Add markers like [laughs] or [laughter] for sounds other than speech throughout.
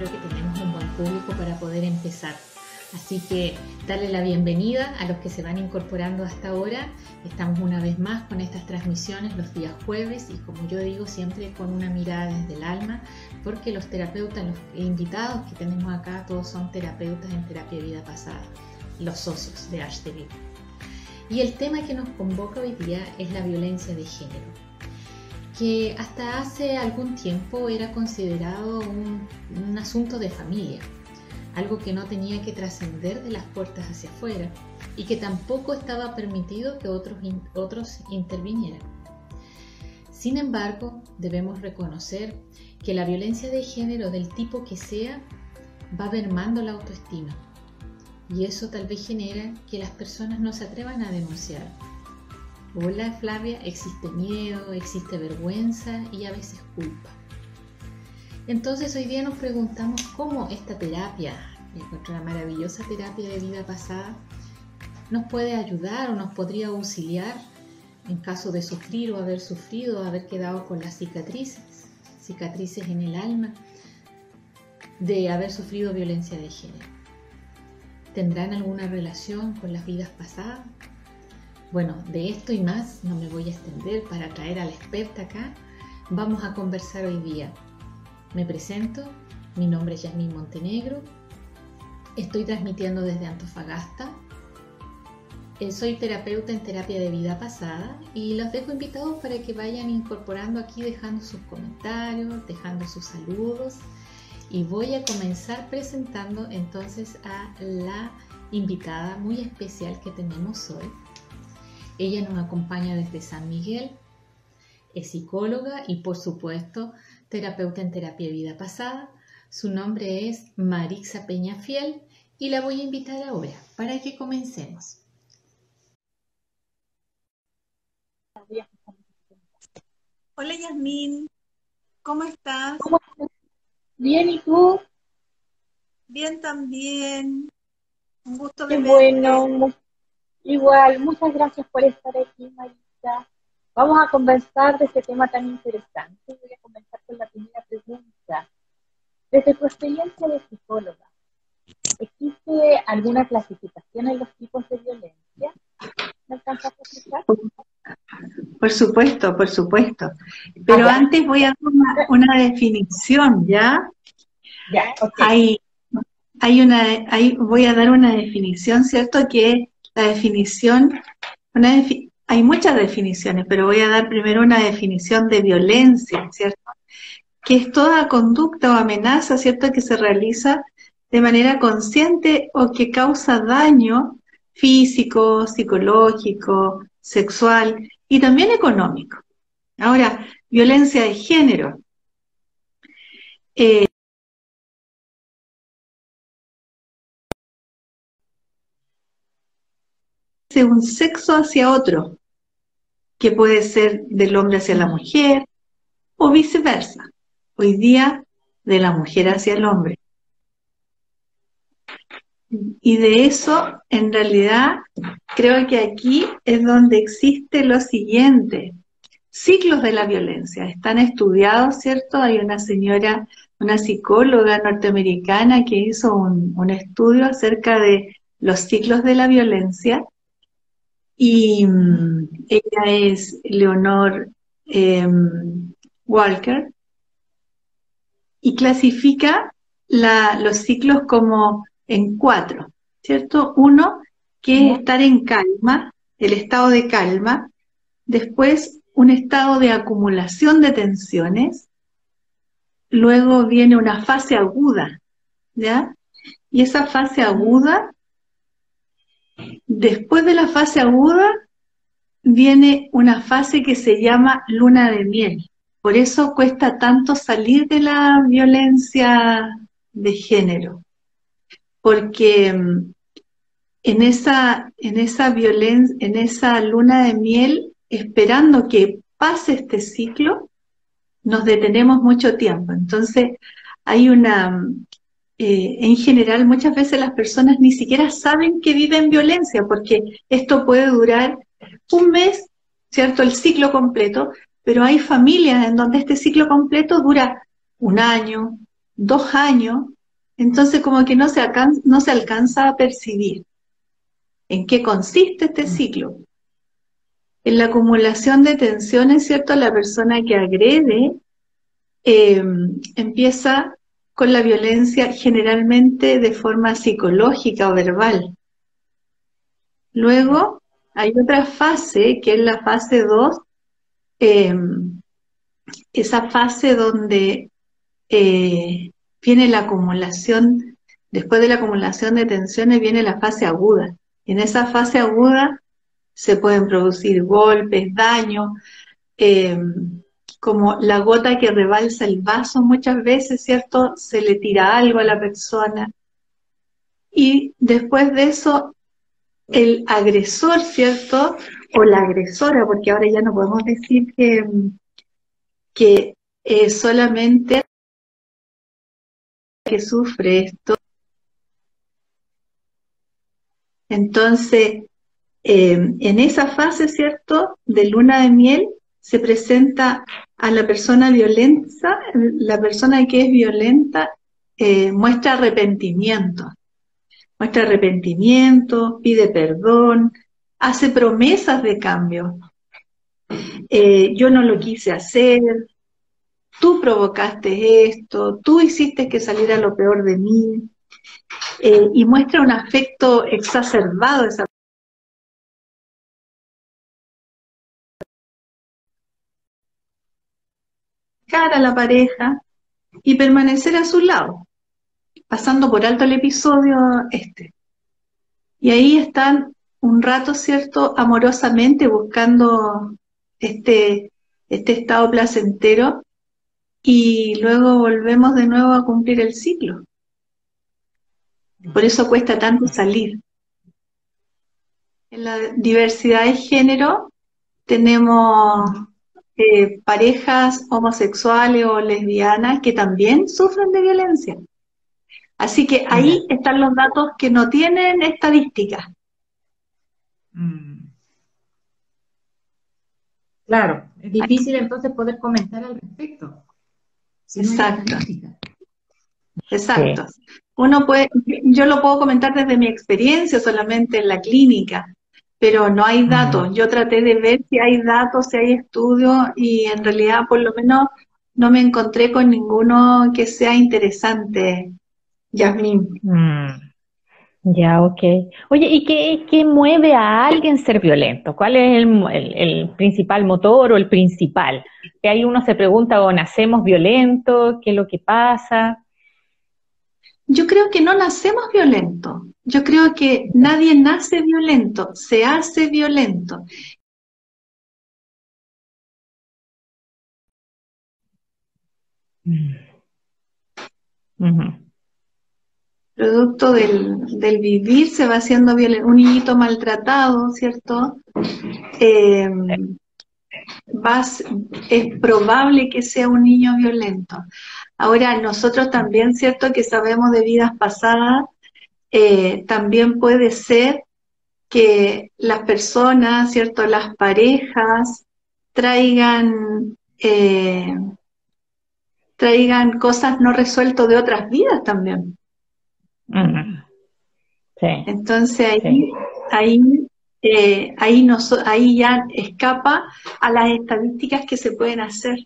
creo que tenemos un buen público para poder empezar. Así que darle la bienvenida a los que se van incorporando hasta ahora. Estamos una vez más con estas transmisiones los días jueves y como yo digo siempre con una mirada desde el alma, porque los terapeutas, los invitados que tenemos acá, todos son terapeutas en terapia de vida pasada, los socios de HTV. Y el tema que nos convoca hoy día es la violencia de género, que hasta hace algún tiempo era considerado un, un asunto de familia algo que no tenía que trascender de las puertas hacia afuera y que tampoco estaba permitido que otros, otros intervinieran. Sin embargo, debemos reconocer que la violencia de género del tipo que sea va mermando la autoestima y eso tal vez genera que las personas no se atrevan a denunciar. Hola Flavia, existe miedo, existe vergüenza y a veces culpa. Entonces hoy día nos preguntamos cómo esta terapia, nuestra maravillosa terapia de vida pasada, nos puede ayudar o nos podría auxiliar en caso de sufrir o haber sufrido, haber quedado con las cicatrices, cicatrices en el alma, de haber sufrido violencia de género. ¿Tendrán alguna relación con las vidas pasadas? Bueno, de esto y más no me voy a extender para traer a la experta acá. Vamos a conversar hoy día me presento, mi nombre es Yasmín Montenegro, estoy transmitiendo desde Antofagasta, eh, soy terapeuta en terapia de vida pasada y los dejo invitados para que vayan incorporando aquí, dejando sus comentarios, dejando sus saludos y voy a comenzar presentando entonces a la invitada muy especial que tenemos hoy. Ella nos acompaña desde San Miguel, es psicóloga y por supuesto terapeuta en terapia de vida pasada. Su nombre es Marixa Peñafiel y la voy a invitar ahora para que comencemos. Hola Yasmín, ¿cómo estás? Bien, ¿y tú? Bien también. Un gusto Qué bueno. Igual, muchas gracias por estar aquí, Marisa. Vamos a conversar de este tema tan interesante. Voy a comenzar con la primera pregunta. Desde tu experiencia de psicóloga, ¿existe alguna clasificación en los tipos de violencia? ¿Me alcanzas a explicar? Por supuesto, por supuesto. Pero antes voy a dar una, definición, ¿ya? Ya, Hay, hay una, hay, voy a dar una definición, ¿cierto? Que la definición, hay muchas definiciones, pero voy a dar primero una definición de violencia, ¿cierto? Que es toda conducta o amenaza, ¿cierto? Que se realiza de manera consciente o que causa daño físico, psicológico, sexual y también económico. Ahora, violencia de género. Eh, de un sexo hacia otro, que puede ser del hombre hacia la mujer o viceversa. Hoy día de la mujer hacia el hombre. Y de eso, en realidad, creo que aquí es donde existe lo siguiente. Ciclos de la violencia. Están estudiados, ¿cierto? Hay una señora, una psicóloga norteamericana que hizo un, un estudio acerca de los ciclos de la violencia y mm, ella es Leonor em, Walker. Y clasifica los ciclos como en cuatro, ¿cierto? Uno, que es estar en calma, el estado de calma, después un estado de acumulación de tensiones, luego viene una fase aguda, ¿ya? Y esa fase aguda Después de la fase aguda viene una fase que se llama luna de miel. Por eso cuesta tanto salir de la violencia de género, porque mm, en esa, en esa violencia, en esa luna de miel, esperando que pase este ciclo, nos detenemos mucho tiempo. Entonces, hay una, mm, eh, en general muchas veces las personas ni siquiera saben que viven violencia, porque esto puede durar un mes, ¿cierto? El ciclo completo, pero hay familias en donde este ciclo completo dura un año, dos años, entonces como que no se, alcanza, no se alcanza a percibir en qué consiste este ciclo. En la acumulación de tensiones, ¿cierto? La persona que agrede eh, empieza con la violencia generalmente de forma psicológica o verbal. Luego hay otra fase, que es la fase 2, eh, esa fase donde eh, viene la acumulación, después de la acumulación de tensiones viene la fase aguda. En esa fase aguda se pueden producir golpes, daños, eh, como la gota que rebalsa el vaso muchas veces, ¿cierto? Se le tira algo a la persona. Y después de eso, el agresor, ¿cierto? O la agresora, porque ahora ya no podemos decir que, que solamente que sufre esto. Entonces, eh, en esa fase, ¿cierto?, de luna de miel, se presenta a la persona violenta, la persona que es violenta eh, muestra arrepentimiento, muestra arrepentimiento, pide perdón, hace promesas de cambio. Eh, yo no lo quise hacer, tú provocaste esto, tú hiciste que saliera lo peor de mí, eh, y muestra un afecto exacerbado esa a la pareja y permanecer a su lado, pasando por alto el episodio este. Y ahí están un rato, ¿cierto?, amorosamente buscando este, este estado placentero y luego volvemos de nuevo a cumplir el ciclo. Por eso cuesta tanto salir. En la diversidad de género tenemos eh, parejas homosexuales o lesbianas que también sufren de violencia. Así que ahí están los datos que no tienen estadísticas. Mm. Claro, es difícil entonces poder comentar al respecto. Exacto. Exacto. Uno puede, yo lo puedo comentar desde mi experiencia solamente en la clínica, pero no hay datos. Yo traté de ver si hay datos, si hay estudios y en realidad por lo menos no me encontré con ninguno que sea interesante, Yasmin. Mm. Ya, ok. Oye, ¿y qué, qué, mueve a alguien ser violento? ¿Cuál es el, el, principal motor o el principal? Que ahí uno se pregunta, ¿o nacemos violentos? ¿Qué es lo que pasa? Yo creo que no nacemos violentos. Yo creo que nadie nace violento, se hace violento. Mm. Producto del, vivir se va haciendo violento. Un niñito maltratado, ¿cierto? Eh, es probable que sea un niño violento. Ahora, nosotros también, ¿cierto? Que sabemos de vidas pasadas, eh, también puede ser que las personas, ¿cierto? Las parejas traigan, eh, traigan cosas no resueltas de otras vidas también. Entonces ahí, ahí, eh, ahí, ahí ya escapa a las estadísticas que se pueden hacer.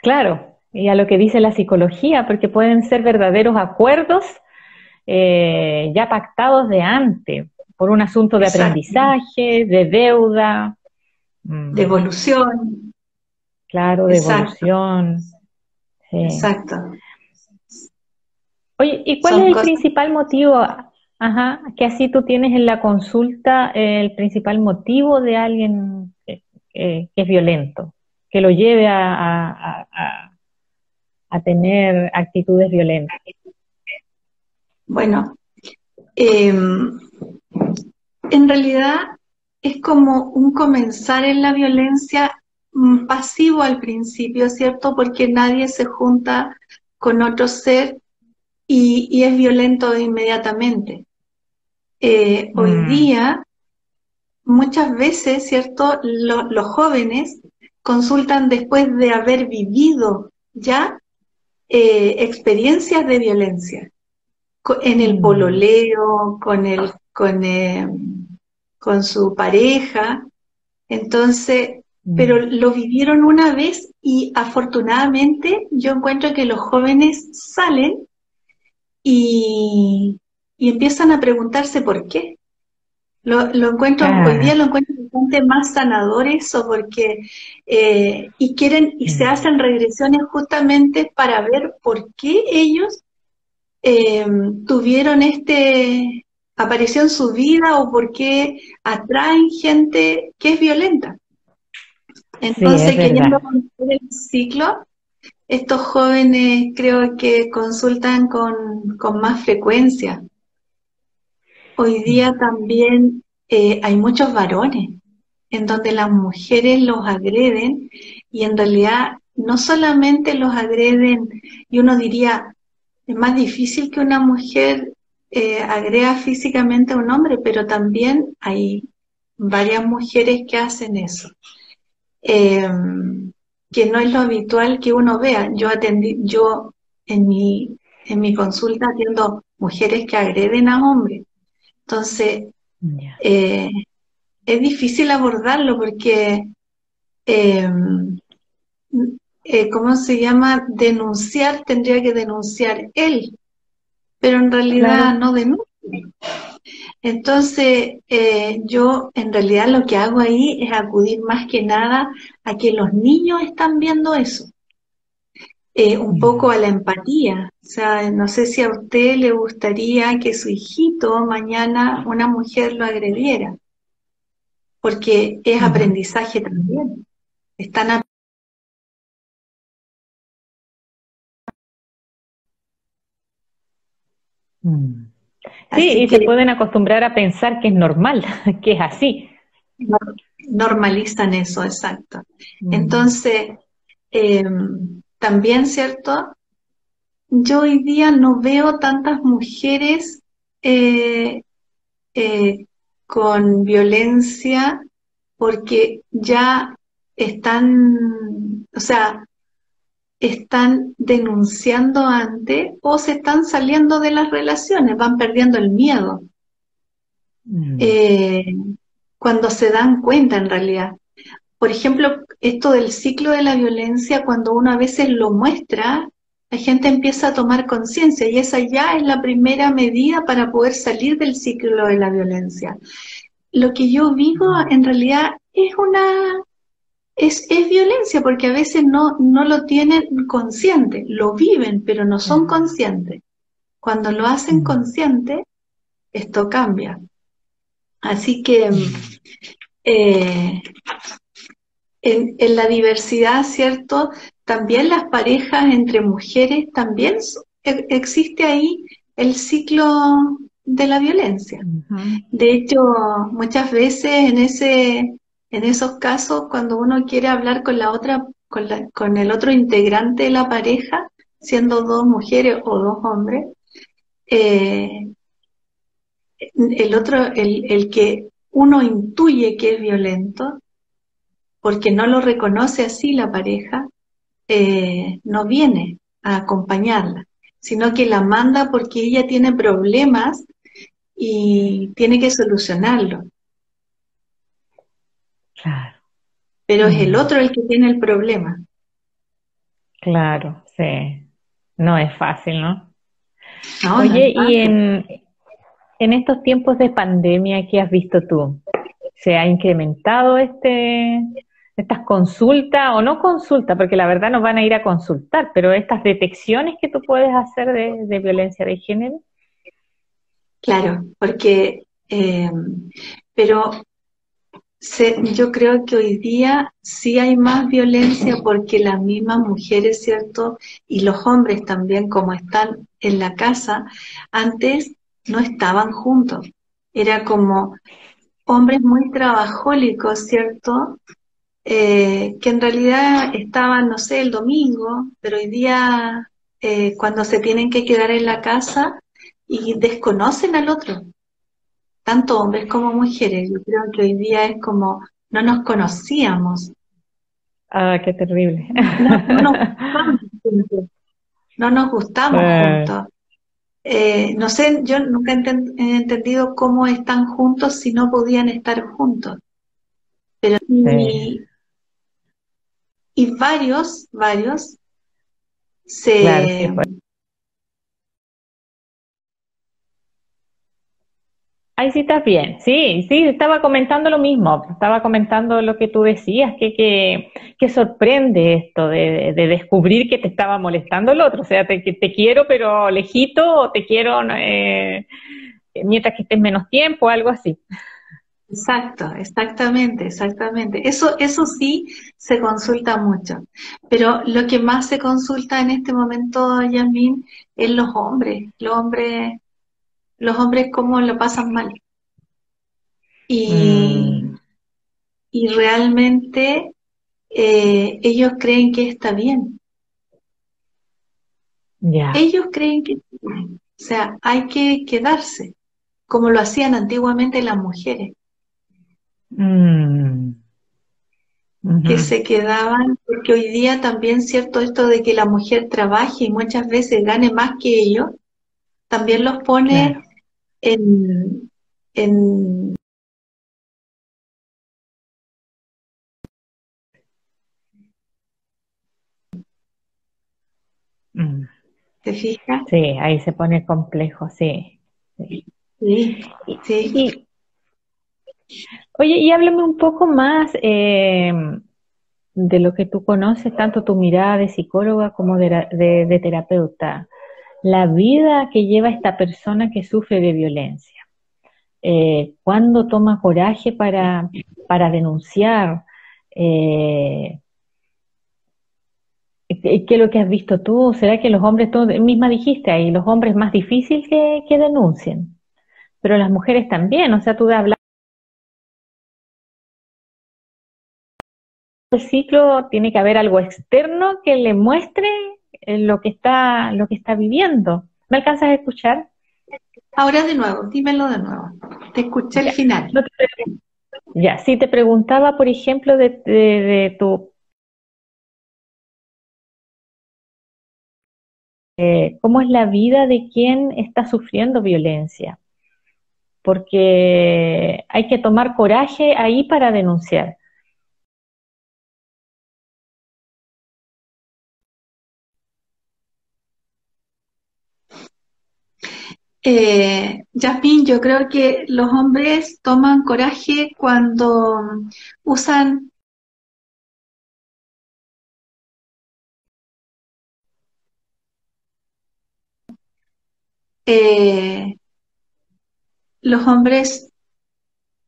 Claro, y a lo que dice la psicología, porque pueden ser verdaderos acuerdos eh, ya pactados de antes, por un asunto de aprendizaje, de deuda. Mm. De evolución. Claro, de evolución. Exacto. Oye, ¿y cuál es el principal motivo? Ajá, que así tú tienes en la consulta el principal motivo de alguien que, es violento, que lo lleve a a tener actitudes violentas? Bueno, em, en realidad es como un comenzar en la violencia mm, pasivo al principio, ¿cierto? Porque nadie se junta con otro ser y, es violento inmediatamente. Eh, hoy mm. día, muchas veces, ¿cierto? los jóvenes consultan después de haber vivido ya eh, experiencias de violencia en el mm. pololeo, con el, con, eh, con su pareja. Entonces, mm. pero lo vivieron una vez y afortunadamente yo encuentro que los jóvenes salen y, y empiezan a preguntarse por qué. Lo, lo encuentro, hoy día lo encuentro más sanadores o porque, eh, y quieren, y se mm. hacen regresiones justamente para ver por qué ellos eh, tuvieron este, apareció en su vida o por qué atraen gente que es violenta. Entonces, queriendo conocer el ciclo, estos jóvenes creo que consultan con, con más frecuencia. Hoy día también eh, hay muchos varones en donde las mujeres los agreden y en realidad no solamente los agreden, y uno diría, es más difícil que una mujer eh, agreda físicamente a un hombre, pero también hay varias mujeres que hacen eso. Em, que no es lo habitual que uno vea. Yo atendí, yo en mi, en mi consulta atiendo mujeres que agreden a hombres. Entonces, eh, es difícil abordarlo porque, em, eh, ¿cómo se llama? Denunciar tendría que denunciar él, pero en realidad no denuncia. Entonces, eh, yo en realidad lo que hago ahí es acudir más que nada a que los niños están viendo eso. Eh, un poco a la empatía. O sea, no sé si a usted le gustaría que su hijito mañana una mujer lo agrediera, porque es aprendizaje también. Están mm. Sí, y se pueden acostumbrar a pensar que es normal, [laughs] que es así. Normalizan eso, exacto. Mm. Entonces, eh, también, ¿cierto? Yo hoy día no veo tantas mujeres eh, eh, con violencia porque ya están, o sea, están denunciando antes o se están saliendo de las relaciones, van perdiendo el miedo. Mm. Eh, cuando se dan cuenta en realidad. Por ejemplo, esto del ciclo de la violencia, cuando uno a veces lo muestra, la gente empieza a tomar conciencia y esa ya es la primera medida para poder salir del ciclo de la violencia. Lo que yo vivo en realidad es una es, es violencia porque a veces no, no lo tienen consciente, lo viven, pero no son conscientes. Cuando lo hacen consciente, esto cambia. Así que eh, en, la diversidad, ¿cierto? También las parejas entre mujeres, también e, existe ahí el ciclo de la violencia. De hecho, muchas veces en ese, en esos casos, cuando uno quiere hablar con la otra, con, con el otro integrante de la pareja, siendo dos mujeres o dos hombres, eh, el otro, el, el que uno intuye que es violento, porque no lo reconoce así la pareja, eh, no viene a acompañarla, sino que la manda porque ella tiene problemas y tiene que solucionarlo. Claro. Pero es el mm. otro el que tiene el problema. Claro, sí. No es fácil, ¿no? Oye, y en, en estos tiempos de pandemia, ¿qué has visto tú? ¿Se ha incrementado este, estas consultas o no consultas, porque la verdad nos van a ir a consultar, pero estas detecciones que tú puedes hacer de, violencia de género. Claro, porque, eh, pero yo creo que hoy día sí hay más violencia porque las mismas mujeres, ¿cierto? Y los hombres también, como están en la casa, antes no estaban juntos. Era como hombres muy trabajólicos, ¿cierto? Eh, que en realidad estaban, no sé, el domingo, pero hoy día eh, cuando se tienen que quedar en la casa y desconocen al otro, tanto hombres como mujeres. Yo creo que hoy día es como no nos conocíamos. Ah, qué terrible. no [laughs] nos gustamos juntos. Eh, no sé, yo nunca he, entendido cómo están juntos si no podían estar juntos. Pero y, varios, varios se, pues. Ahí sí estás bien, sí, sí, estaba comentando lo mismo, estaba comentando lo que tú decías, que, que, sorprende esto de, descubrir que te estaba molestando el otro, o sea, te, te quiero pero lejito o te quiero eh, mientras que estés menos tiempo, algo así. Exacto, exactamente, exactamente. Eso, eso sí se consulta mucho, pero lo que más se consulta en este momento, Yasmin, es los hombres, los hombres los hombres cómo lo pasan mal. Y, mm. y realmente eh, ellos creen que está bien. Ellos creen que, o sea, hay que quedarse, como lo hacían antiguamente las mujeres. Mm. que se quedaban, porque hoy día también cierto esto de que la mujer trabaje y muchas veces gane más que ellos, también los pone en, mm. ¿Te fijas? Sí, ahí se pone complejo, sí. Sí, sí. Oye, y háblame un poco más eh, de lo que tú conoces, tanto tu mirada de psicóloga como de terapeuta la vida que lleva esta persona que sufre de violencia. Eh, ¿Cuándo toma coraje para, para denunciar? Eh, ¿Qué es lo que has visto tú? ¿Será que los hombres, tú misma dijiste ahí, los hombres es más difícil que, que denuncien? Pero las mujeres también, o sea, tú de ciclo tiene que haber algo externo que le muestre lo que está, lo que está viviendo. ¿Me alcanzas a escuchar? Ahora de nuevo, dímelo de nuevo. Te escuché el final. ya, si te preguntaba, por ejemplo, de, tu... Eh, ¿Cómo es la vida de quien está sufriendo violencia? Porque hay que tomar coraje ahí para denunciar. Eh, yo creo que los hombres toman coraje cuando usan eh, los hombres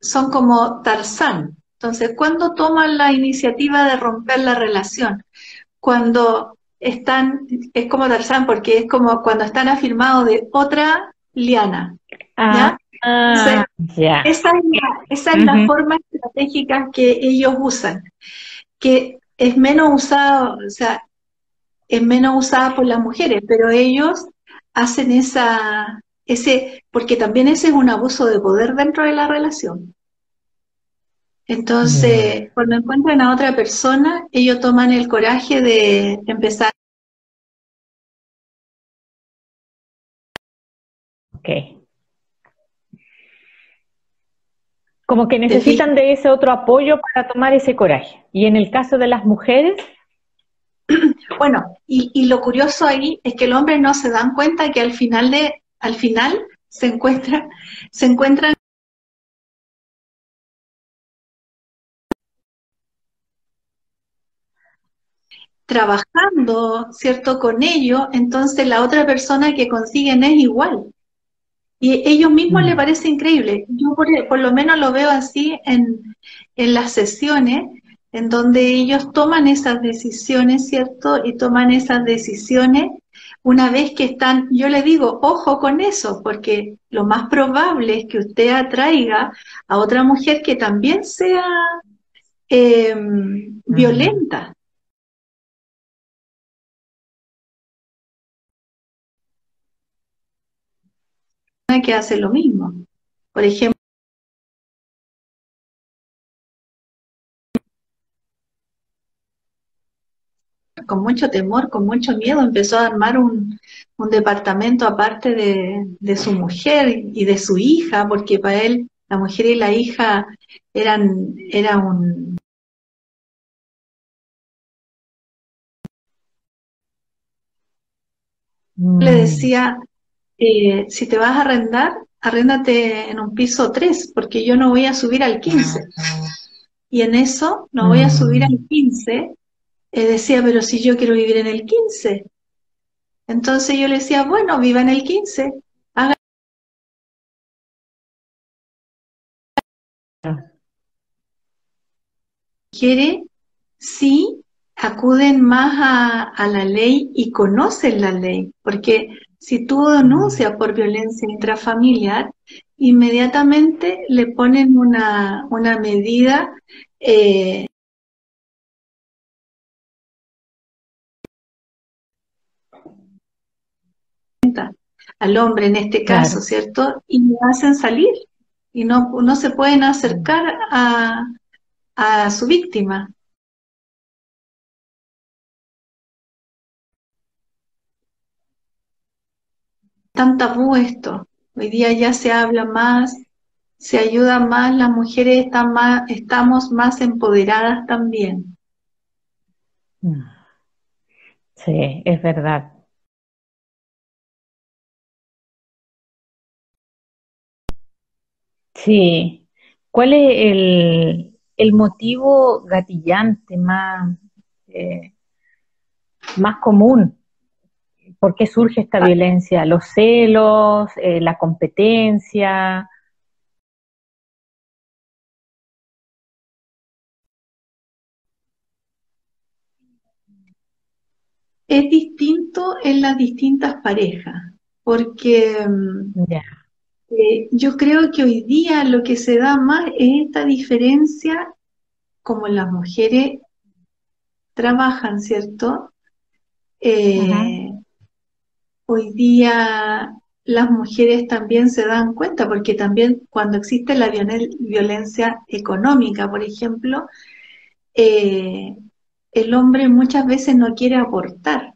son como Tarzán. Entonces, ¿cuándo toman la iniciativa de romper la relación? Cuando están, es como Tarzán, porque es como cuando están afirmados de otra liana. Ah, ah, esa es, la, forma estratégica que ellos usan, que es menos usada, o sea, es menos usada por las mujeres, pero ellos hacen esa, ese, porque también ese es un abuso de poder dentro de la relación. Entonces, cuando encuentran a otra persona, ellos toman el coraje de empezar Como que necesitan de ese otro apoyo para tomar ese coraje. Y en el caso de las mujeres. [clears throat] Bueno, y, lo curioso ahí es que el hombre no se dan cuenta que al final de, al final se encuentra, se encuentran trabajando, ¿cierto?, con ello, entonces la otra persona que consiguen es igual. Y ellos mismos les mm. parece increíble. Yo por, lo menos lo veo así en, en las sesiones, en donde ellos toman esas decisiones, ¿cierto? Y toman esas decisiones una vez que están, yo le digo, ojo con eso, porque lo más probable es que usted atraiga a otra mujer que también sea em, violenta. Que hace lo mismo. Por ejemplo, con mucho temor, con mucho miedo, empezó a armar un, un departamento aparte de, de, su mujer y de su hija, porque para él la mujer y la hija eran, era un... Le mm. decía, eh, si te vas a arrendar, arréndate en un piso 3, porque yo no voy a subir al 15. Y en eso, no voy a subir al 15, eh, decía, pero si yo quiero vivir en el 15. Entonces yo le decía, bueno, viva en el 15, haga quiere sí acuden más a, a, la ley y conocen la ley, porque si tú denuncias por violencia intrafamiliar, inmediatamente le ponen una, una medida eh, al hombre en este caso, ¿cierto? Y le hacen salir y no, no se pueden acercar a, a su víctima. Tan tabú esto. Hoy día ya se habla más, se ayuda más, las mujeres están más, estamos más empoderadas también. Sí, es verdad. Sí. ¿Cuál es el, el motivo gatillante más, eh, más común ¿Por qué surge esta violencia? ¿Los celos? Eh, ¿La competencia? Es distinto en las distintas parejas, porque mm, eh, yo creo que hoy día lo que se da más es esta diferencia, como las mujeres trabajan, ¿cierto? Eh, hoy día las mujeres también se dan cuenta, porque también cuando existe la violencia económica, por ejemplo, eh, el hombre muchas veces no quiere aportar.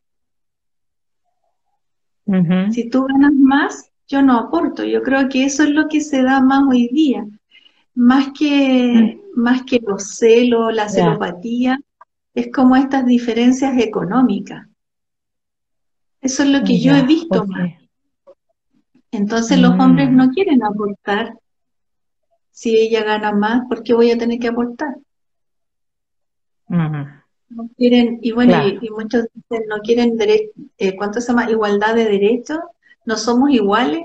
Si tú ganas más, yo no aporto. Yo creo que eso es lo que se da más hoy día. Más que, mm. más que los celos, la celopatía, es como estas diferencias económicas. Eso es lo que yo he visto más. Entonces los hombres mm. no quieren aportar. Si ella gana más, ¿por qué voy a tener que aportar? No quieren, y bueno, y, muchos dicen, no quieren eh, ¿cuánto se llama? Igualdad de derechos, no somos iguales.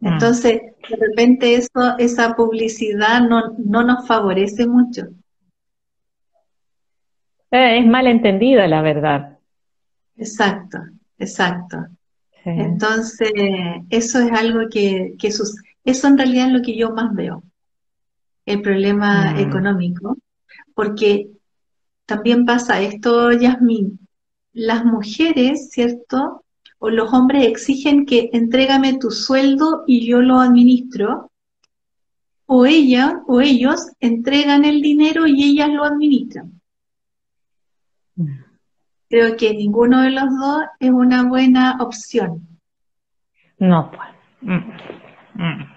Mm. Entonces, de repente eso, esa publicidad no, no nos favorece mucho. Eh, es mal entendida, la verdad. Exacto, exacto. Entonces, eso es algo que, que sus, eso en realidad es lo que yo más veo, el problema mm. económico, porque también pasa esto, Yasmín, las mujeres, ¿cierto? O los hombres exigen que entrégame tu sueldo y yo lo administro, o ella o ellos entregan el dinero y ellas lo administran. Mm creo que ninguno de los dos es una buena opción. No, pues. Mm, mm.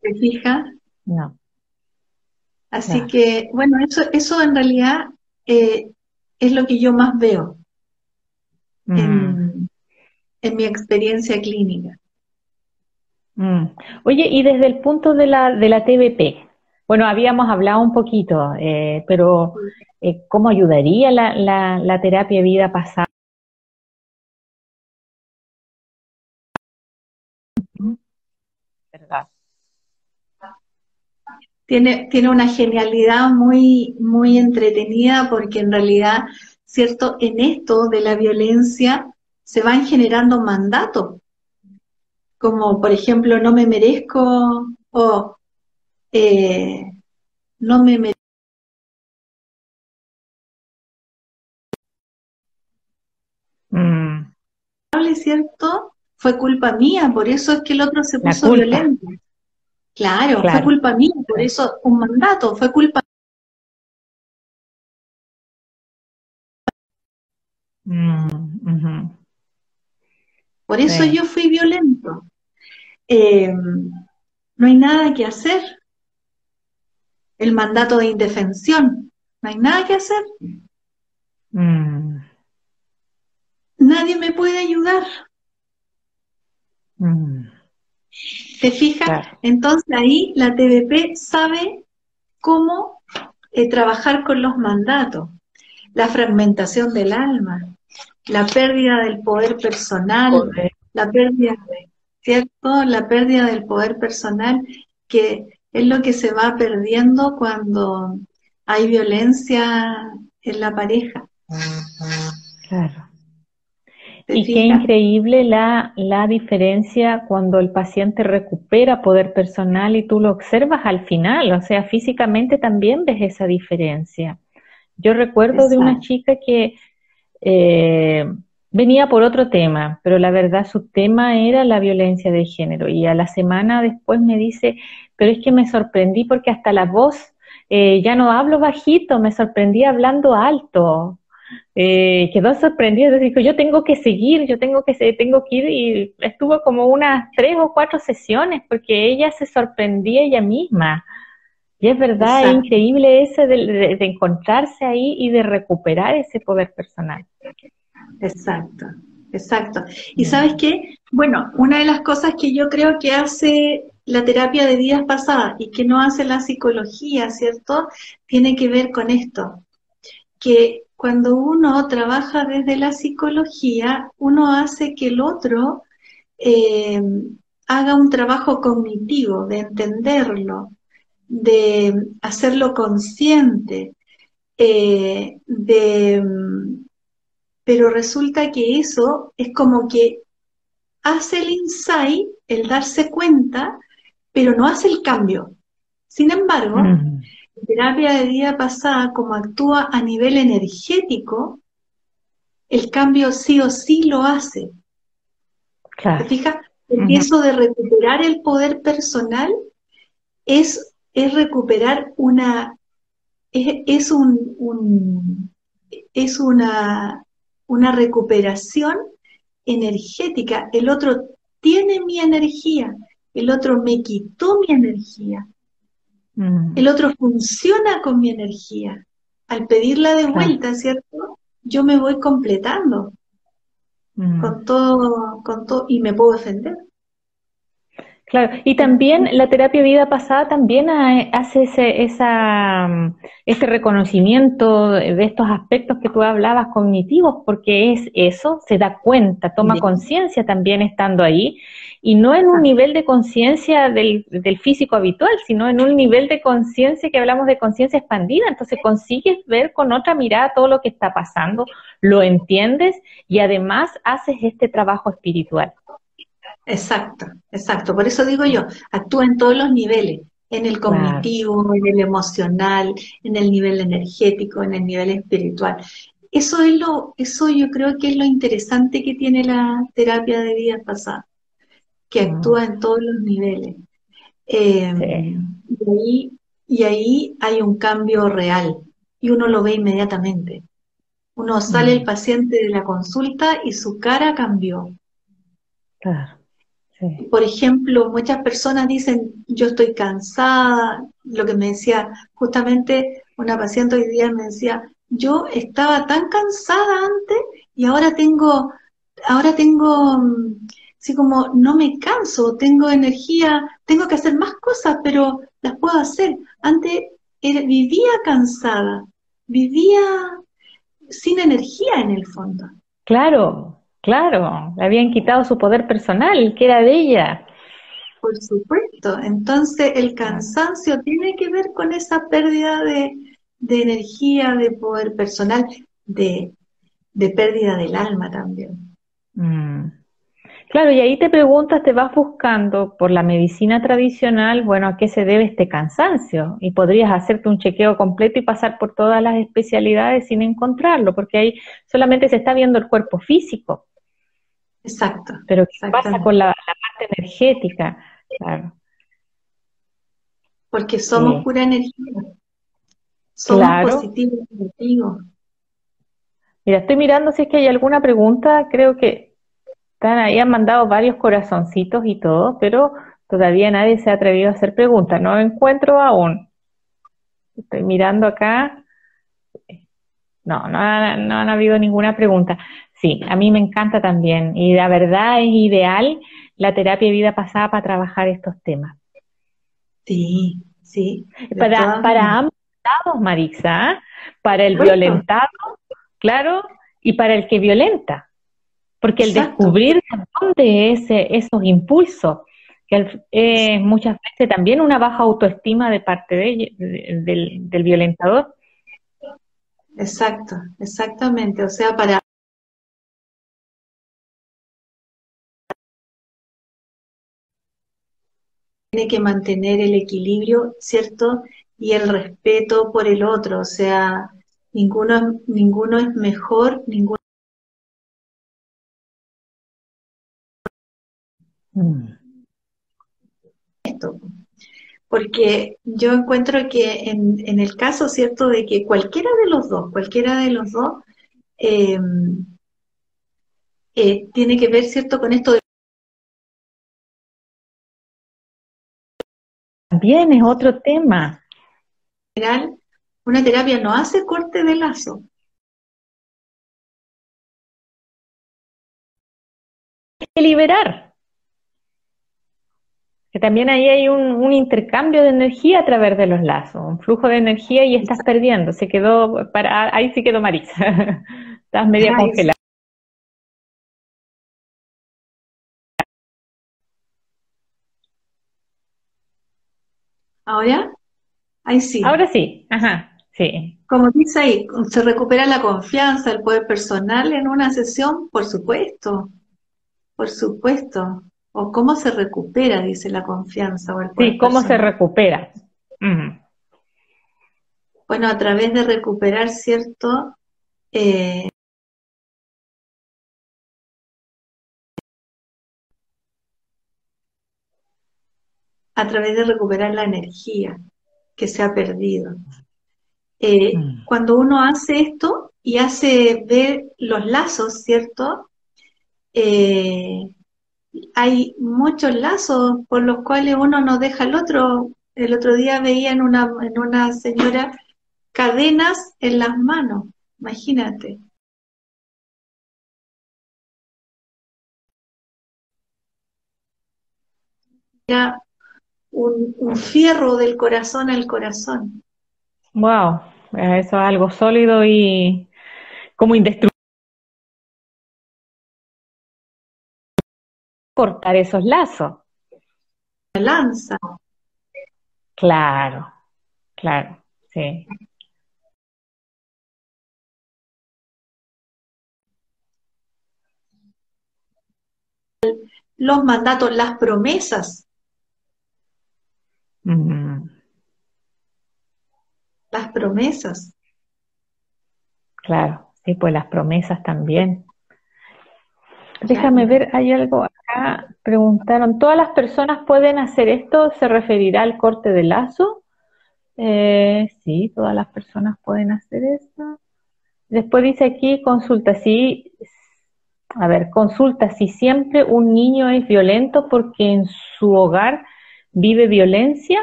¿Te fijas? No. Así que, bueno, eso, eso en realidad eh, es lo que yo más veo en, mm. mi experiencia clínica. Oye, y desde el punto de la, de la TBP, bueno, habíamos hablado un poquito, eh, pero eh, ¿cómo ayudaría la, la, la terapia vida pasada? ¿Verdad? Tiene, tiene una genialidad muy, muy entretenida porque en realidad, ¿cierto? En esto de la violencia se van generando mandatos, como por ejemplo, no me merezco o eh, no me metí. ¿Cierto? Fue culpa mía, por eso es que el otro se puso violento. Claro, fue culpa mía, por eso un mandato, fue culpa. Por eso yo fui violento. Eh, no hay nada que hacer. El mandato de indefensión, no hay nada que hacer. Mm. Nadie me puede ayudar. Mm. ¿Te fijas? Entonces ahí la TVP sabe cómo eh, trabajar con los mandatos, la fragmentación del alma, la pérdida del poder personal, la pérdida, ¿cierto? La pérdida del poder personal, que es lo que se va perdiendo cuando hay violencia en la pareja. Claro. Y qué increíble la, la diferencia cuando el paciente recupera poder personal y tú lo observas al final, o sea, físicamente también ves esa diferencia. Yo recuerdo de una chica que eh, venía por otro tema, pero la verdad su tema era la violencia de género y a la semana después me dice, pero es que me sorprendí porque hasta la voz, eh, ya no hablo bajito, me sorprendí hablando alto. Eh, quedó sorprendida, dijo, yo tengo que seguir, yo tengo que, tengo que ir y estuvo como unas tres o cuatro sesiones porque ella se sorprendía ella misma. Y es verdad, es increíble ese de, encontrarse ahí y de recuperar ese poder personal. Exacto, exacto. Y sabes qué, bueno, una de las cosas que yo creo que hace la terapia de vidas pasadas y que no hace la psicología, ¿cierto? Tiene que ver con esto, que cuando uno trabaja desde la psicología, uno hace que el otro eh, haga un trabajo cognitivo, de entenderlo, de hacerlo consciente, eh, de, pero resulta que eso es como que hace el insight, el darse cuenta, pero no hace el cambio. Sin embargo, terapia de día pasada, como actúa a nivel energético, el cambio sí o sí lo hace. Claro. ¿Te fijas? Eso de recuperar el poder personal es, es recuperar una, es, un, es una, una recuperación energética. El otro tiene mi energía, el otro me quitó mi energía. Mm. El otro funciona con mi energía. Al pedirla de vuelta, ¿cierto? Yo me voy completando mm. con todo, con todo, y me puedo defender. Claro, y también la terapia vida pasada también hace ese, esa, ese reconocimiento de estos aspectos que tú hablabas cognitivos, porque es eso, se da cuenta, toma conciencia también estando ahí, y no en un nivel de conciencia del, del, físico habitual, sino en un nivel de conciencia que hablamos de conciencia expandida, entonces consigues ver con otra mirada todo lo que está pasando, lo entiendes y además haces este trabajo espiritual. Exacto, exacto. Por eso digo yo, actúa en todos los niveles, en el cognitivo, en el emocional, en el nivel energético, en el nivel espiritual. Eso es lo, eso yo creo que es lo interesante que tiene la terapia de vida pasada, que mm. actúa en todos los niveles. Eh, y, ahí, y ahí hay un cambio real y uno lo ve inmediatamente. Uno sale el mm. paciente de la consulta y su cara cambió. Claro. Por ejemplo, muchas personas dicen, yo estoy cansada, lo que me decía justamente una paciente hoy día me decía, yo estaba tan cansada antes y ahora tengo, ahora tengo, mm, así como no me canso, tengo energía, tengo que hacer más cosas, pero las puedo hacer. Antes vivía cansada, vivía sin energía en el fondo. Claro, Claro, le habían quitado su poder personal, que era de ella. Por supuesto, entonces el cansancio tiene que ver con esa pérdida de, energía, de poder personal, de, pérdida del alma también. Mm. Claro, y ahí te preguntas, te vas buscando por la medicina tradicional, bueno, ¿a qué se debe este cansancio? Y podrías hacerte un chequeo completo y pasar por todas las especialidades sin encontrarlo, porque ahí solamente se está viendo el cuerpo físico. Exacto. Pero ¿qué pasa con la, parte energética? Claro. Porque somos pura energía. Somos positivos negativos. Mira, estoy mirando si es que hay alguna pregunta. Creo que están ahí, han mandado varios corazoncitos y todo, pero todavía nadie se ha atrevido a hacer preguntas. No encuentro aún. Estoy mirando acá. No, no, no han habido ninguna pregunta. Sí, a mí me encanta también y la verdad es ideal la terapia de vida pasada para trabajar estos temas. Sí, sí. Para, para ambos lados, Marisa, para el violentado, claro, y para el que violenta. Porque el descubrir dónde es esos impulsos, que es muchas veces también una baja autoestima de parte del, del violentador. Exacto, exactamente. O sea, para tiene que mantener el equilibrio, ¿cierto? Y el respeto por el otro, o sea, ninguno, ninguno es mejor, ninguno mm. esto. Porque yo encuentro que en, en, el caso, ¿cierto?, de que cualquiera de los dos, cualquiera de los dos, eh, eh, tiene que ver, ¿cierto?, con esto de También es otro tema. Una terapia no hace corte de lazo. liberar. Que también ahí hay un, intercambio de energía a través de los lazos, un flujo de energía y estás perdiendo. Se quedó, para, ahí sí quedó Marisa. [laughs] estás media congelada. ¿Ahora? Ahí sí. Ahora sí, ajá, sí. Como dice ahí, se recupera la confianza, el poder personal en una sesión, por supuesto, por supuesto. O cómo se recupera, dice la confianza. O el sí, cómo se recupera. Bueno, a través de recuperar, ¿cierto? Eh, a través de recuperar la energía que se ha perdido. Eh, mm. Cuando uno hace esto y hace ver los lazos, ¿cierto? Eh, hay muchos lazos por los cuales uno no deja al otro. El otro día veía en una, en una señora cadenas en las manos, imagínate. Ya un, fierro del corazón al corazón. Wow, eso es algo sólido y como indestructible. Cortar esos lazos. La lanza. Claro, claro, sí. Los mandatos, las promesas las promesas. Claro, sí, pues las promesas también. Déjame ver, hay algo acá, preguntaron, ¿todas las personas pueden hacer esto? ¿Se referirá al corte de lazo? Eh, sí, todas las personas pueden hacer esto. Después dice aquí, consulta si, a ver, consulta si siempre un niño es violento porque en su hogar vive violencia?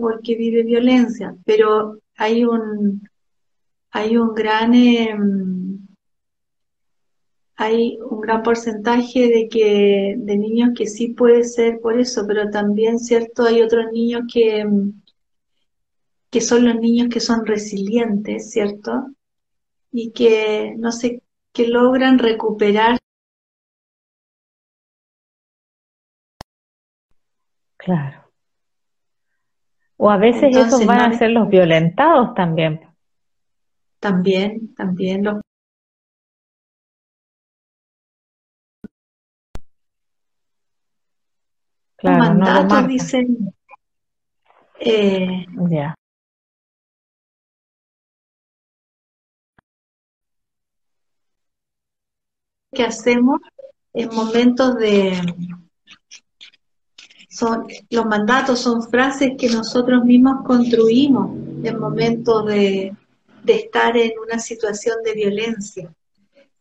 porque vive violencia, pero hay un hay un gran em, hay un gran porcentaje de que de niños que sí puede ser por eso, pero también cierto hay otros niños que em, que son los niños que son resilientes, ¿cierto? Y que no sé que logran recuperar. Claro. O a veces esos van a ser los violentados también. También, también los Claro, mandatos dicen eh, ya. Que hacemos en momentos de... Son, los mandatos son frases que nosotros mismos construimos en momentos de, estar en una situación de violencia.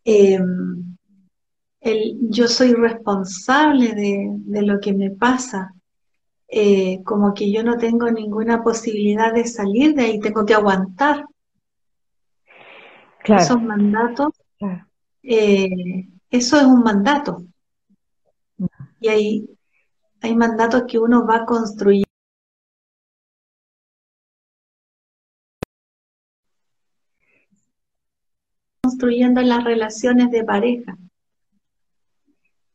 Em, yo soy responsable de, lo que me pasa, eh, como que yo no tengo ninguna posibilidad de salir de ahí, tengo que aguantar. Esos mandatos, eh, eso es un mandato. Y hay, hay mandatos que uno va construyendo. construyendo las relaciones de pareja.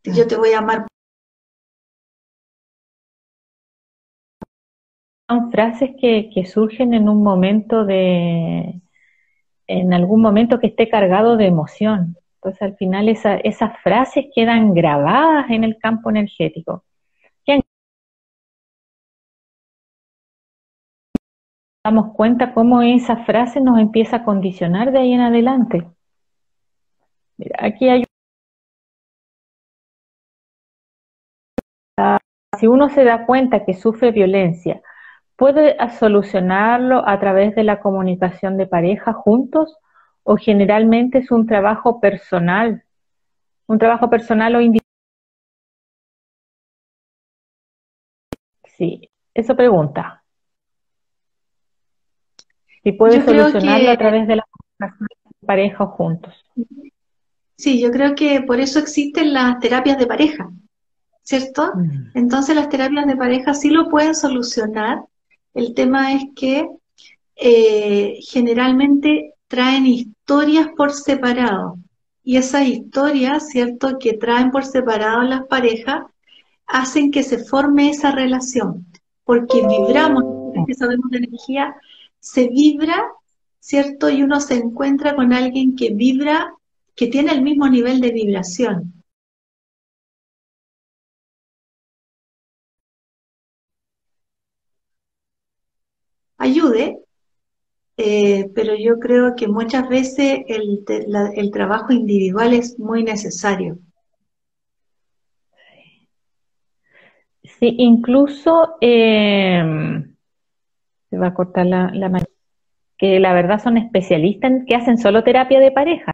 Yo te voy a amar. Son frases que, que surgen en un momento de, en algún momento que esté cargado de emoción. Entonces al final esas frases quedan grabadas en el campo energético. damos cuenta cómo esa frase nos empieza a condicionar de ahí en adelante. Mira, aquí hay si uno se da cuenta que sufre violencia, ¿puede solucionarlo a través de la comunicación de pareja juntos o generalmente es un trabajo personal? Un trabajo personal o individual. Sí, eso pregunta. Si puede solucionarlo a través de la comunicación de pareja o juntos. Sí, yo creo que por eso existen las terapias de pareja, ¿cierto? Mm. Entonces las terapias de pareja sí lo pueden solucionar. El tema es que eh, generalmente traen historias por separado. Y esas historias, ¿cierto?, que traen por separado las parejas, hacen que se forme esa relación. Porque vibramos, que sabemos de energía, se vibra, ¿cierto? Y uno se encuentra con alguien que vibra que tiene el mismo nivel de vibración. Eh, pero yo creo que muchas veces el, trabajo individual es muy necesario. Sí, incluso em, se va a cortar la, la que la verdad son especialistas en que hacen solo terapia de pareja.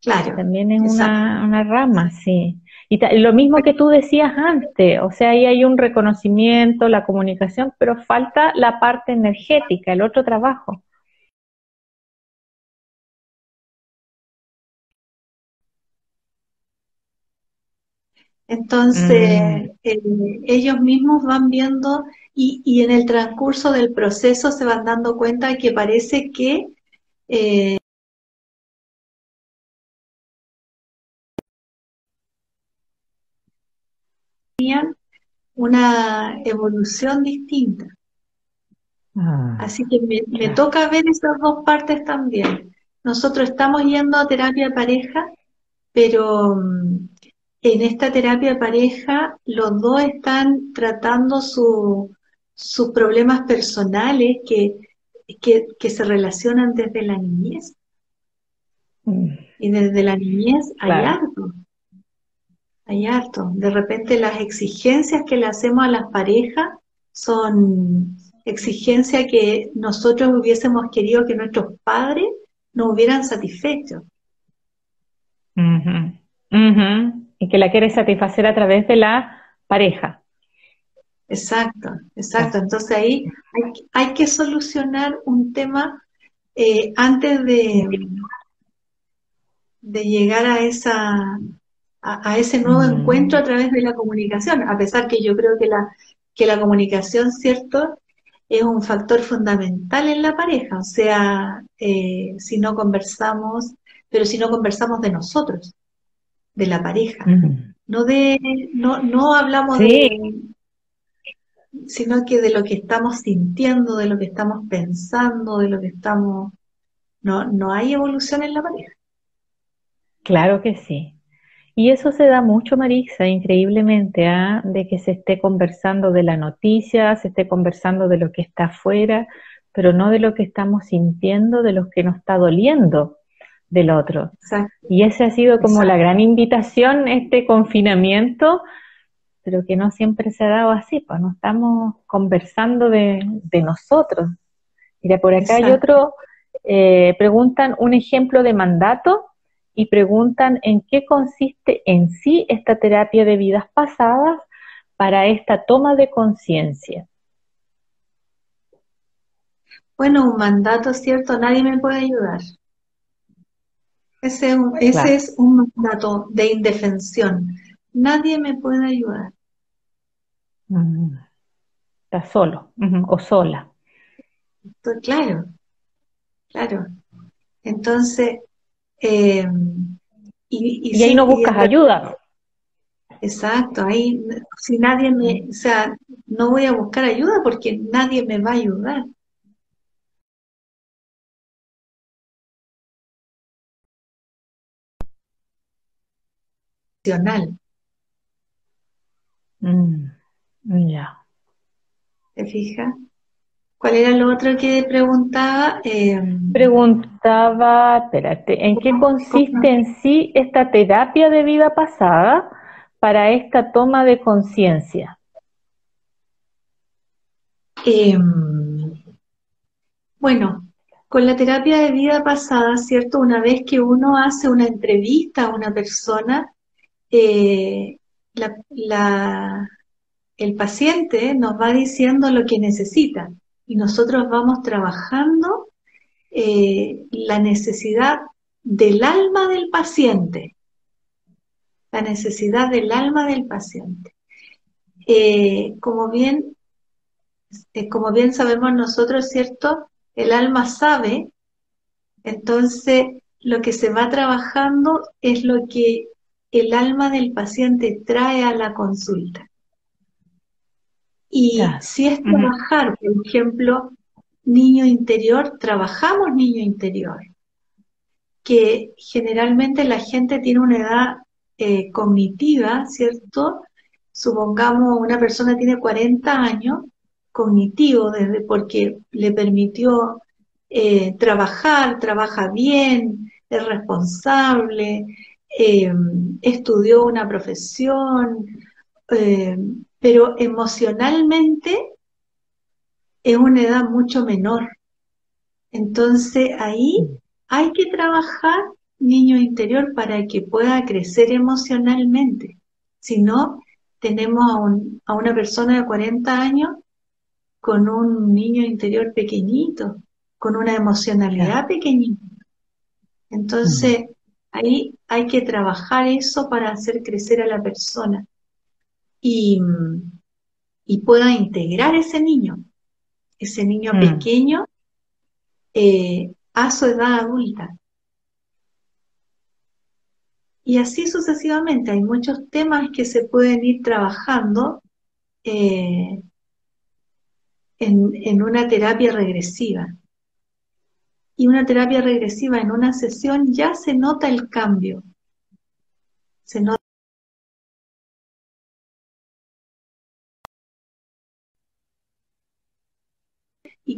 Claro. También es una, rama, sí. Y lo mismo que tú decías antes, o sea, ahí hay un reconocimiento, la comunicación, pero falta la parte energética, el otro trabajo. Entonces, mm. eh, ellos mismos van viendo y, y, en el transcurso del proceso se van dando cuenta que parece que eh, una evolución distinta. Ah, Así que me, toca ver esas dos partes también. Nosotros estamos yendo a terapia de pareja, pero mm, en esta terapia de pareja los dos están tratando sus problemas personales que, que, se relacionan desde la niñez. Mm. Y desde la niñez hay algo. Hay harto. De repente las exigencias que le hacemos a las parejas son exigencias que nosotros hubiésemos querido que nuestros padres nos hubieran satisfecho. Y que la quiere satisfacer a través de la pareja. Exacto, exacto. Entonces ahí hay, que solucionar un tema eh, antes de, de llegar a esa a, ese nuevo mm. encuentro a través de la comunicación, a pesar que yo creo que la, que la comunicación, ¿cierto?, es un factor fundamental en la pareja, o sea, eh, si no conversamos, pero si no conversamos de nosotros, de la pareja, no de, no, no hablamos de, sino que de lo que estamos sintiendo, de lo que estamos pensando, de lo que estamos, no, no hay evolución en la pareja. Claro que sí. Y eso se da mucho, Marisa, increíblemente, ¿ah? de que se esté conversando de la noticia, se esté conversando de lo que está afuera, pero no de lo que estamos sintiendo, de lo que nos está doliendo del otro. Y esa ha sido como la gran invitación, este confinamiento, pero que no siempre se ha dado así, pues no estamos conversando de, nosotros. Mira, por acá hay otro, eh, preguntan un ejemplo de mandato y preguntan en qué consiste en sí esta terapia de vidas pasadas para esta toma de conciencia. Bueno, un mandato, ¿cierto? Nadie me puede ayudar. Ese, es un mandato de indefensión. Nadie me puede ayudar. Mm. Está solo o sola. Claro, claro. Entonces, eh, y, ahí no buscas ayuda. Exacto, ahí si nadie me, o sea, no voy a buscar ayuda porque nadie me va a ayudar. Mm, ya. ¿Te fijas? ¿Cuál era lo otro que preguntaba? Em, preguntaba, espérate, ¿en qué consiste en sí esta terapia de vida pasada para esta toma de conciencia? Em, bueno, con la terapia de vida pasada, ¿cierto? Una vez que uno hace una entrevista a una persona, eh, el paciente nos va diciendo lo que necesita y nosotros vamos trabajando eh, la necesidad del alma del paciente, la necesidad del alma del paciente. Eh, como, bien, como bien sabemos nosotros, ¿cierto? El alma sabe, entonces lo que se va trabajando es lo que el alma del paciente trae a la consulta. Y si es trabajar, por ejemplo, niño interior, trabajamos niño interior, que generalmente la gente tiene una edad eh, cognitiva, ¿cierto? Supongamos una persona tiene 40 años, cognitivo, desde porque le permitió eh, trabajar, trabaja bien, es responsable, eh, estudió una profesión, pero emocionalmente es una edad mucho menor. Entonces ahí hay que trabajar niño interior para que pueda crecer emocionalmente. Si no, tenemos a, una persona de 40 años con un niño interior pequeñito, con una emocionalidad pequeñita. Entonces, Ahí hay que trabajar eso para hacer crecer a la persona y, pueda integrar ese niño, ese niño mm. pequeño eh, a su edad adulta. Y así sucesivamente, hay muchos temas que se pueden ir trabajando eh, en una terapia regresiva y una terapia regresiva en una sesión ya se nota el cambio. Se nota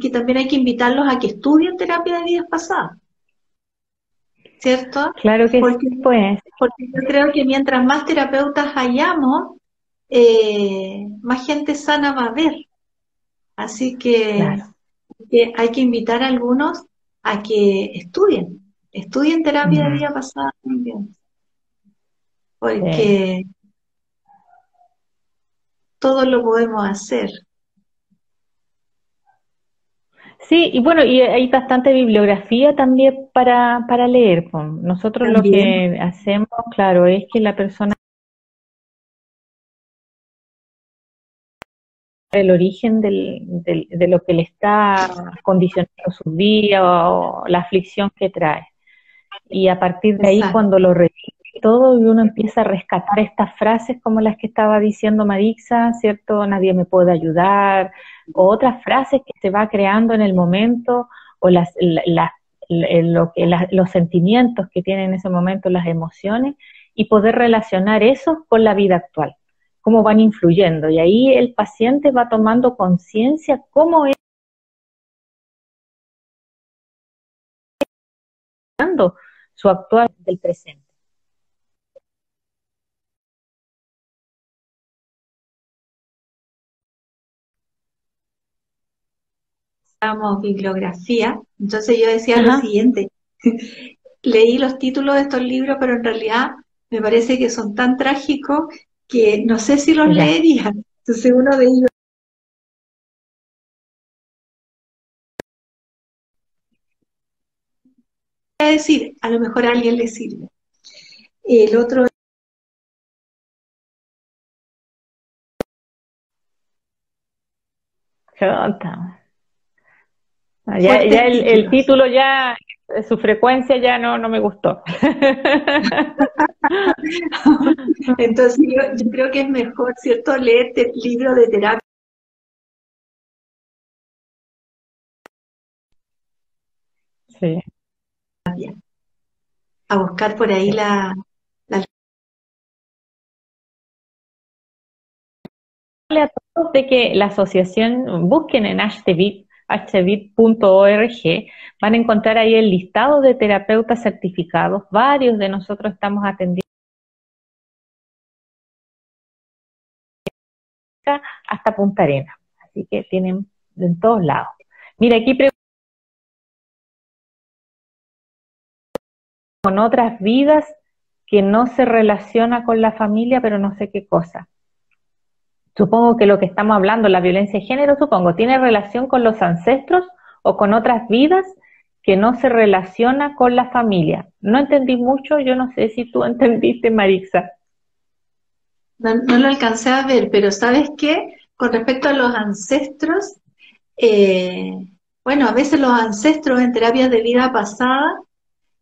que también hay que invitarlos a que estudien terapia de vidas pasadas. ¿Cierto? Claro que porque, sí, pues. Porque yo creo que mientras más terapeutas hayamos, eh, más gente sana va a haber. Así que, que hay que invitar a algunos a que estudien, estudien terapia de vida pasada también. Porque todo lo podemos hacer. Sí, y bueno, y hay bastante bibliografía también para, para leer. Nosotros lo que hacemos, claro, es que la persona el origen del, de lo que le está condicionando su vida o, la aflicción que trae. Y a partir de ahí, cuando lo recibe todo y uno empieza a rescatar estas frases como las que estaba diciendo Marixa, ¿cierto? Nadie me puede ayudar, o otras frases que se va creando en el momento, o las, que, los sentimientos que tienen en ese momento, las emociones, y poder relacionar eso con la vida actual cómo van influyendo. Y ahí el paciente va tomando conciencia cómo es su actual del presente. Bibliografía, entonces yo decía lo siguiente, [laughs] leí los títulos de estos libros, pero en realidad me parece que son tan trágicos que no sé si los leería. Entonces uno de ellos a decir, a lo mejor a alguien le sirve. El otro Ya, el, título ya, su frecuencia ya no, no me gustó. [laughs] Entonces yo, creo que es mejor, ¿cierto?, leer este libro de terapia. Sí. A buscar por ahí la, a todos de que la asociación busquen en HTVIT hbit.org, van a encontrar ahí el listado de terapeutas certificados. Varios de nosotros estamos atendiendo hasta Punta Arena. Así que tienen en todos lados. Mira, aquí con otras vidas que no se relaciona con la familia, pero no sé qué cosa. Supongo que lo que estamos hablando, la violencia de género, supongo, tiene relación con los ancestros o con otras vidas que no se relaciona con la familia. No entendí mucho, yo no sé si tú [laughs] entendiste, Marixa. No, lo alcancé a ver, pero ¿sabes qué? Con respecto a los ancestros, eh, bueno, a veces los ancestros en terapias de vida pasada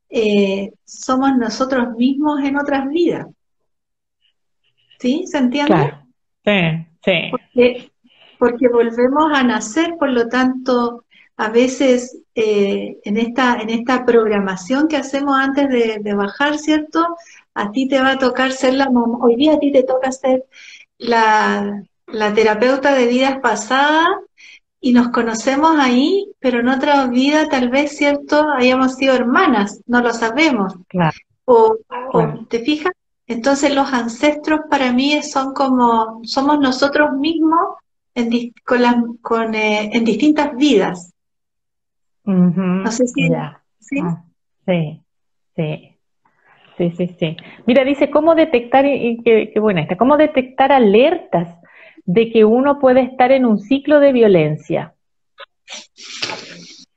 eh, somos nosotros mismos en otras vidas. ¿Sí? ¿Se entiende? Claro. Sí, sí. Porque, volvemos a nacer, por lo tanto, a veces eh, en, esta, en esta programación que hacemos antes de, bajar, ¿cierto? A ti te va a tocar ser la mamá, hoy día a ti te toca ser la, la terapeuta de vidas pasadas y nos conocemos ahí, pero en otra vida tal vez, ¿cierto? Hayamos sido hermanas, no lo sabemos. Claro. O, o ¿te fijas? Entonces los ancestros para mí son como, somos nosotros mismos en, con eh, en distintas vidas. No sé si... Ah, ¿sí? sí, sí. Sí, sí, Mira, dice, ¿cómo detectar, y qué, buena esta, cómo detectar alertas de que uno puede estar en un ciclo de violencia?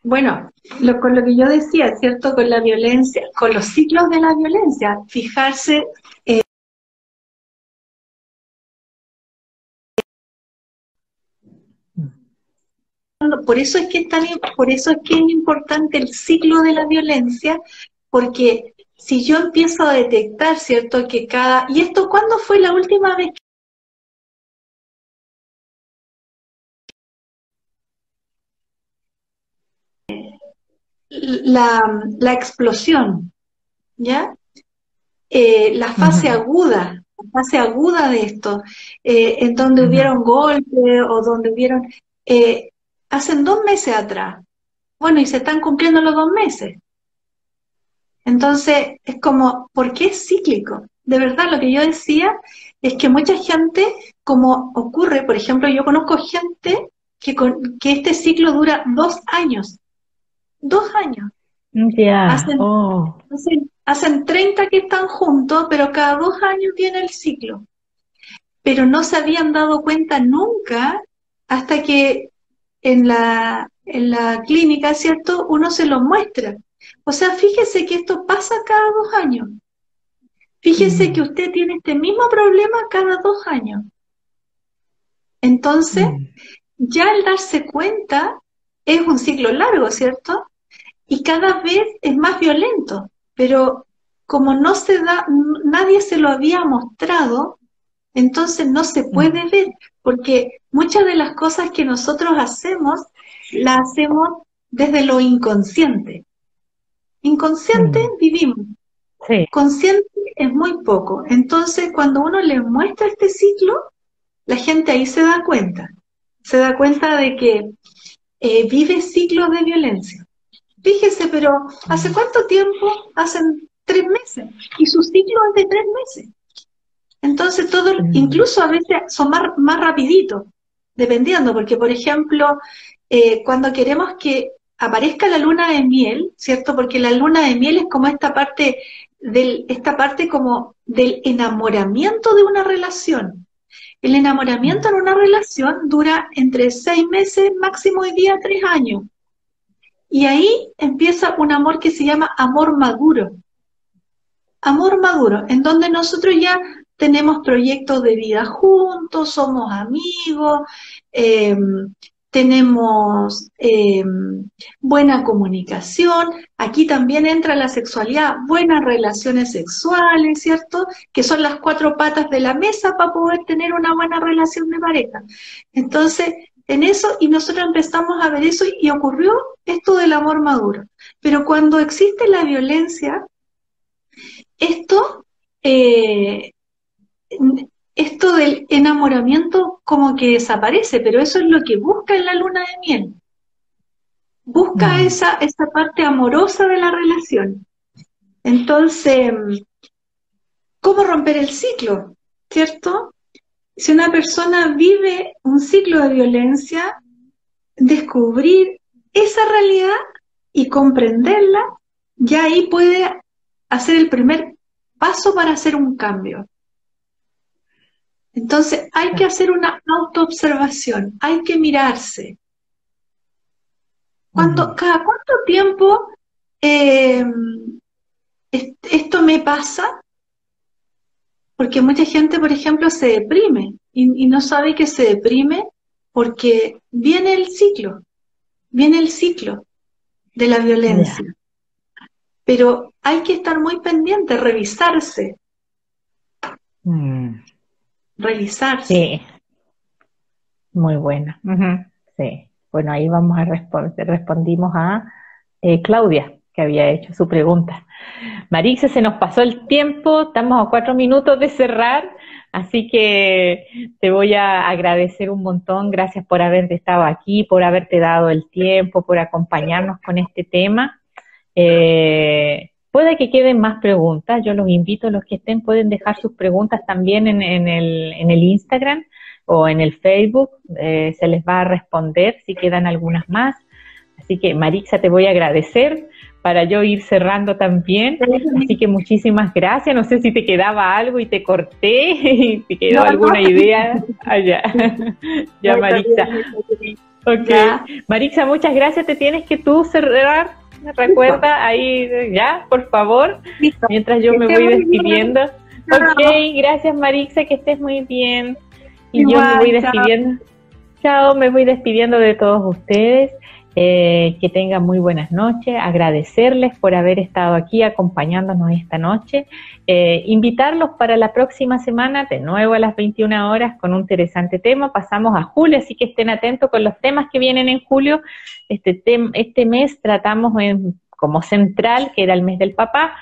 Bueno, lo, con lo que yo decía, ¿cierto? Con la violencia, con los ciclos de la violencia, fijarse por eso es que es tan, por eso es que es importante el ciclo de la violencia, porque si yo empiezo a detectar, ¿cierto? Que cada, ¿y esto cuándo fue la última vez la, la explosión, ¿ya? Eh, la fase aguda, la fase aguda de esto, eh, en donde hubieron golpes o donde hubieron, eh, hacen dos meses atrás. Bueno, y se están cumpliendo los dos meses. Entonces, es como, ¿por qué es cíclico? De verdad, lo que yo decía es que mucha gente, como ocurre, por ejemplo, yo conozco gente que, que este ciclo dura dos años. Dos años. Ya. Hacen, oh. hacen, hacen 30 que están juntos, pero cada dos años viene el ciclo. Pero no se habían dado cuenta nunca hasta que en la, en la clínica, ¿cierto? Uno se lo muestra. O sea, fíjese que esto pasa cada dos años. Fíjese mm. que usted tiene este mismo problema cada dos años. Entonces, mm. ya al darse cuenta, es un ciclo largo, ¿cierto? Y cada vez es más violento, pero como no se da, nadie se lo había mostrado, entonces no se puede mm. ver, porque muchas de las cosas que nosotros hacemos, las hacemos desde lo inconsciente. Inconsciente mm. vivimos. Consciente es muy poco. Entonces, cuando uno le muestra este ciclo, la gente ahí se da cuenta. Se da cuenta de que eh, vive ciclos de violencia. Fíjese, pero ¿hace mm. cuánto tiempo? Hacen tres meses. Y su ciclo es de tres meses. Entonces, todo, incluso a veces son más, más rapiditos, dependiendo, porque por ejemplo, eh, cuando queremos que aparezca la luna de miel, ¿cierto? Porque la luna de miel es como esta parte del, esta parte como del enamoramiento de una relación. El enamoramiento en una relación dura entre seis meses, máximo hoy día tres años. Y ahí empieza un amor que se llama amor maduro. Amor maduro, en donde nosotros ya tenemos proyectos de vida juntos, somos amigos, eh, tenemos eh, buena comunicación, aquí también entra la sexualidad, buenas relaciones sexuales, ¿cierto? Que son las cuatro patas de la mesa para poder tener una buena relación de pareja. Entonces, en eso, y nosotros empezamos a ver eso y ocurrió esto del amor maduro. Pero cuando existe la violencia, esto eh, esto del enamoramiento como que desaparece, pero eso es lo que busca en la luna de miel. Busca mm. esa, esa parte amorosa de la relación. Entonces, ¿cómo romper el ciclo? ¿Cierto? Si una persona vive un ciclo de violencia, descubrir esa realidad y comprenderla, ya ahí puede hacer el primer paso para hacer un cambio. Entonces hay que hacer una autoobservación, hay que mirarse. ¿Cuánto, ¿Cada cuánto tiempo eh, esto me pasa? Porque mucha gente, por ejemplo, se deprime y, no sabe que se deprime porque viene el ciclo, viene el ciclo de la violencia. Pero hay que estar muy pendiente, revisarse. Mm revisarse. Sí, muy buena. Sí, bueno, ahí vamos a responder. Respondimos a eh, Claudia, que había hecho su pregunta. Marisa, se nos pasó el tiempo, estamos a cuatro minutos de cerrar, así que te voy a agradecer un montón. Gracias por haberte estado aquí, por haberte dado el tiempo, por acompañarnos con este tema. Eh, Puede que queden más preguntas, yo los invito, los que estén pueden dejar sus preguntas también en, el, en el, Instagram o en el Facebook, eh, se les va a responder si quedan algunas más. Así que Marixa, te voy a agradecer para yo ir cerrando también. Así que muchísimas gracias. No sé si te quedaba algo y te corté y te quedó alguna idea. allá. Ah, ya, [laughs] Marixa. Ok. Marixa, muchas gracias. Te tienes que tú cerrar recuerda ahí, ya, por favor, mientras yo me voy despidiendo. Ok, gracias Marixa, que estés muy bien. Y yo me voy despidiendo. Chao, me voy despidiendo de todos ustedes. Eh, que tengan muy buenas noches, agradecerles por haber estado aquí acompañándonos esta noche, eh, invitarlos para la próxima semana de nuevo a las 21 horas con un interesante tema. Pasamos a julio, así que estén atentos con los temas que vienen en julio. Este, este mes tratamos en, como central, que era el mes del papá.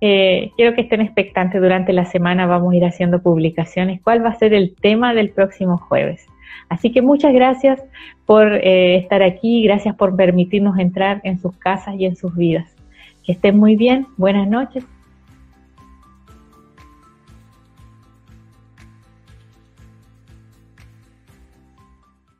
Eh, quiero que estén expectantes durante la semana, vamos a ir haciendo publicaciones. ¿Cuál va a ser el tema del próximo jueves? Así que muchas gracias por eh, estar aquí, gracias por permitirnos entrar en sus casas y en sus vidas. Que estén muy bien, buenas noches